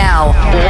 now.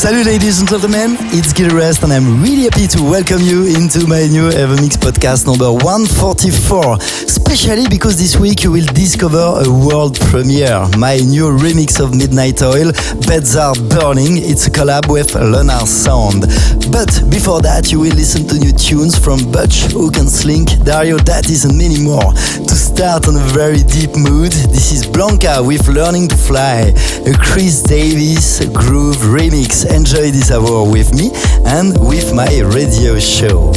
Salut ladies and gentlemen, it's Gil Everest and I'm really happy to welcome you into my new Evermix podcast number 144. Especially because this week you will discover a world premiere, my new remix of Midnight Oil, Beds Are Burning. It's a collab with Lunar Sound. But before that you will listen to new tunes from Butch, Hook N Sling, Dario D'Attis and many more. To start on a very deep mood, this is Blanca with Learning to Fly, a Chris Davis groove remix enjoy this hour with me and with my radio show.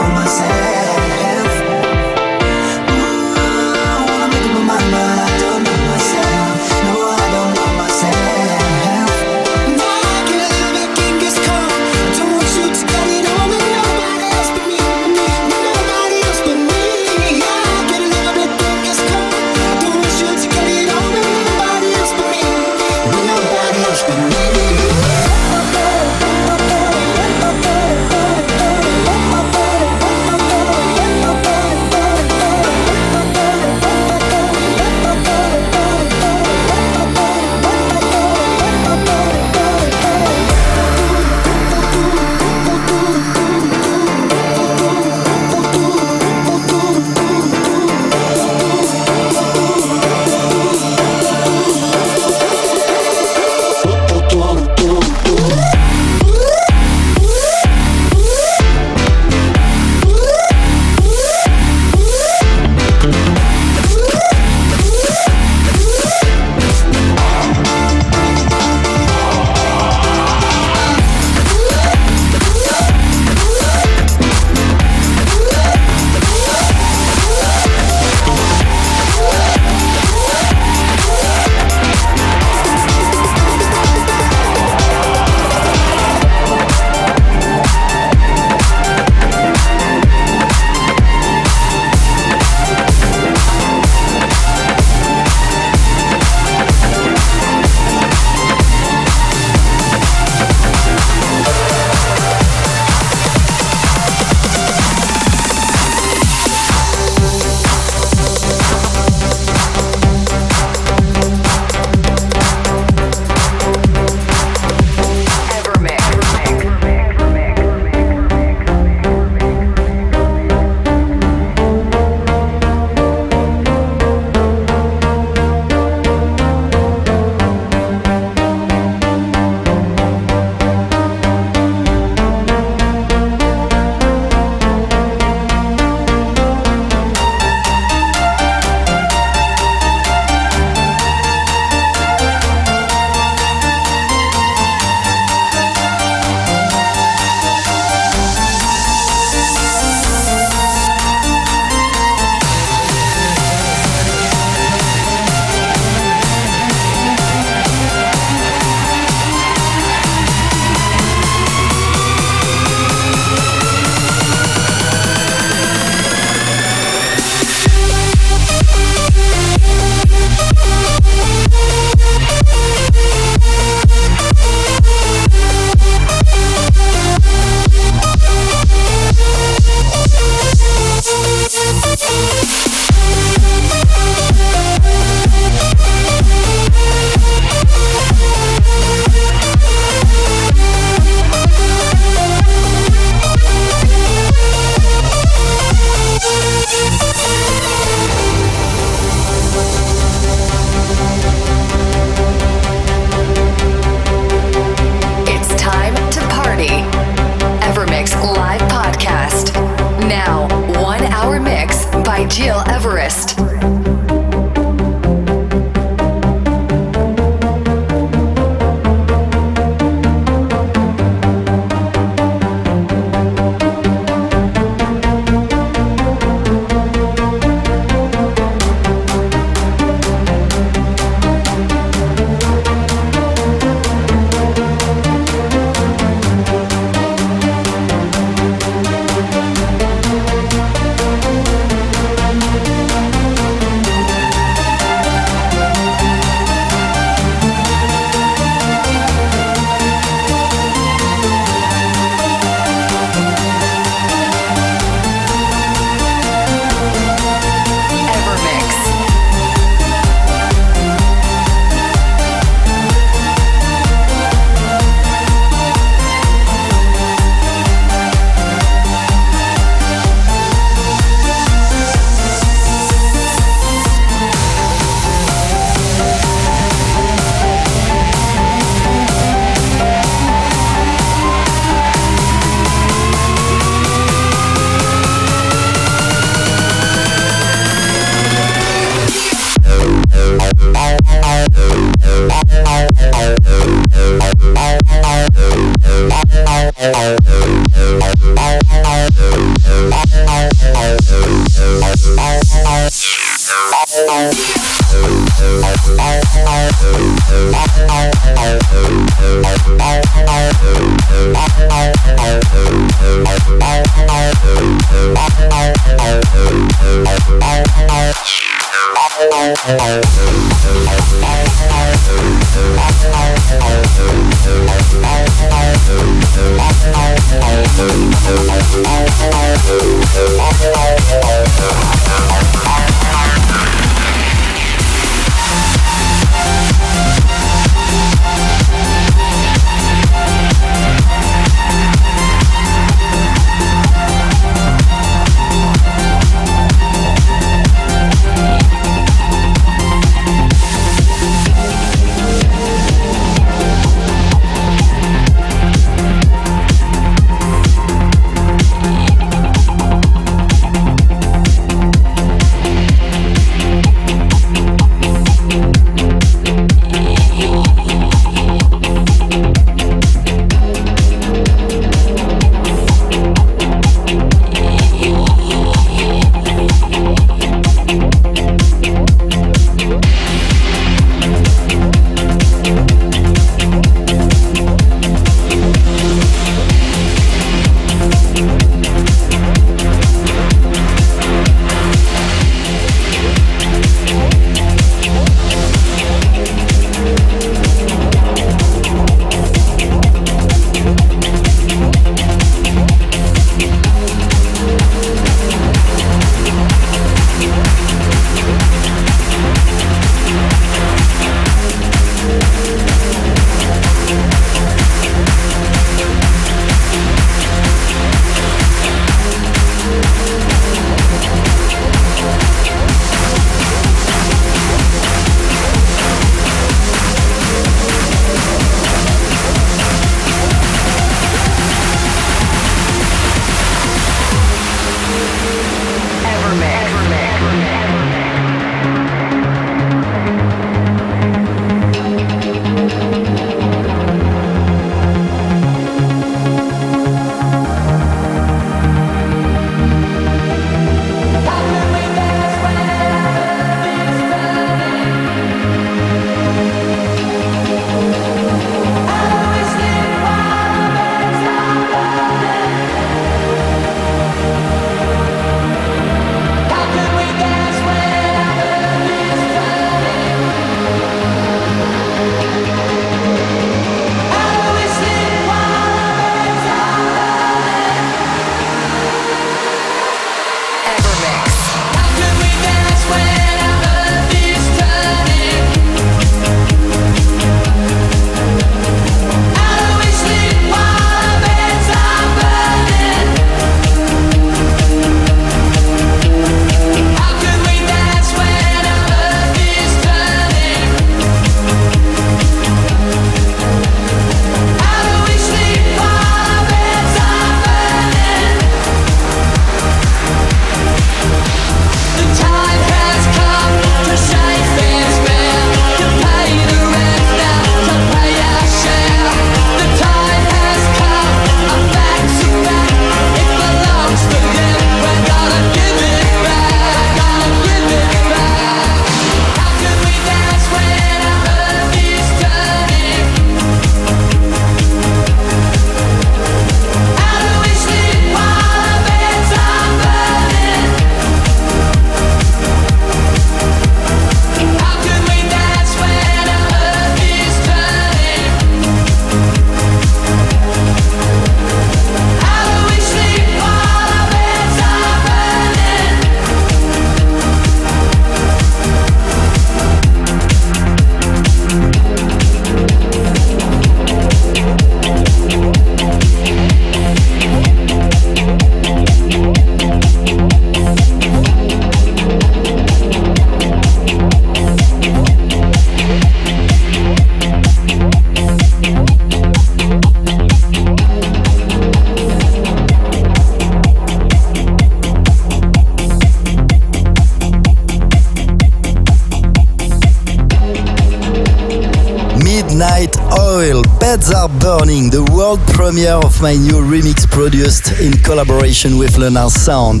Beds Are Burning, the world premiere of my new remix produced in collaboration with Lunar Sound.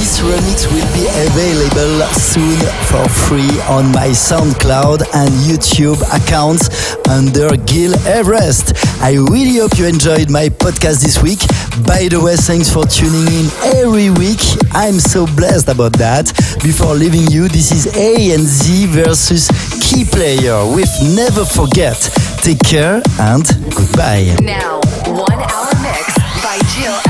This remix will be available soon for free on my SoundCloud and YouTube accounts under Gil Everest. I really hope you enjoyed my podcast this week. By the way, thanks for tuning in every week. I'm so blessed about that. Before leaving you, this is A and Z versus Key Player with Never Forget. Take care and goodbye. Now, one hour mix by Gil